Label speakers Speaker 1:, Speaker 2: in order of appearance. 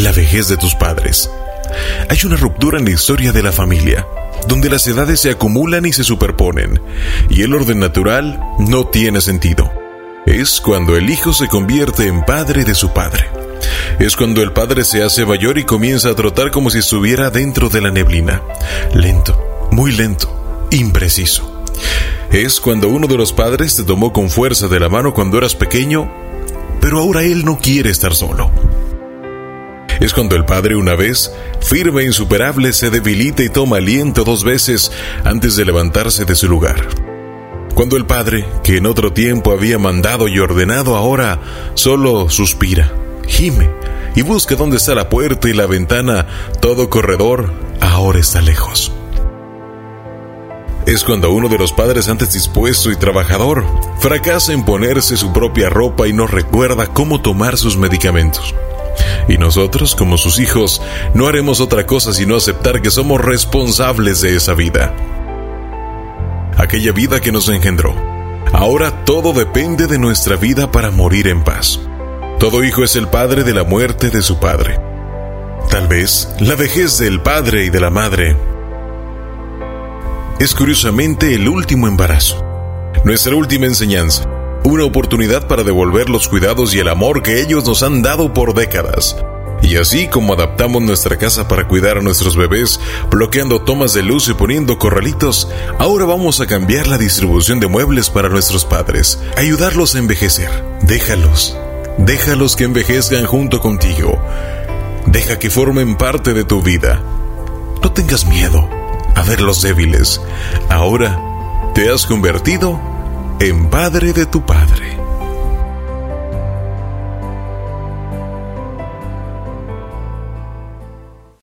Speaker 1: la vejez de tus padres. Hay una ruptura en la historia de la familia, donde las edades se acumulan y se superponen, y el orden natural no tiene sentido. Es cuando el hijo se convierte en padre de su padre. Es cuando el padre se hace mayor y comienza a trotar como si estuviera dentro de la neblina. Lento, muy lento, impreciso. Es cuando uno de los padres te tomó con fuerza de la mano cuando eras pequeño, pero ahora él no quiere estar solo es cuando el padre una vez, firme e insuperable, se debilita y toma aliento dos veces antes de levantarse de su lugar. Cuando el padre, que en otro tiempo había mandado y ordenado, ahora solo suspira, gime y busca dónde está la puerta y la ventana, todo corredor, ahora está lejos. Es cuando uno de los padres antes dispuesto y trabajador fracasa en ponerse su propia ropa y no recuerda cómo tomar sus medicamentos. Y nosotros, como sus hijos, no haremos otra cosa sino aceptar que somos responsables de esa vida. Aquella vida que nos engendró. Ahora todo depende de nuestra vida para morir en paz. Todo hijo es el padre de la muerte de su padre. Tal vez la vejez del padre y de la madre es curiosamente el último embarazo, nuestra última enseñanza una oportunidad para devolver los cuidados y el amor que ellos nos han dado por décadas. Y así como adaptamos nuestra casa para cuidar a nuestros bebés, bloqueando tomas de luz y poniendo corralitos, ahora vamos a cambiar la distribución de muebles para nuestros padres, ayudarlos a envejecer. Déjalos, déjalos que envejezcan junto contigo. Deja que formen parte de tu vida. No tengas miedo a verlos débiles. Ahora te has convertido en padre de tu padre.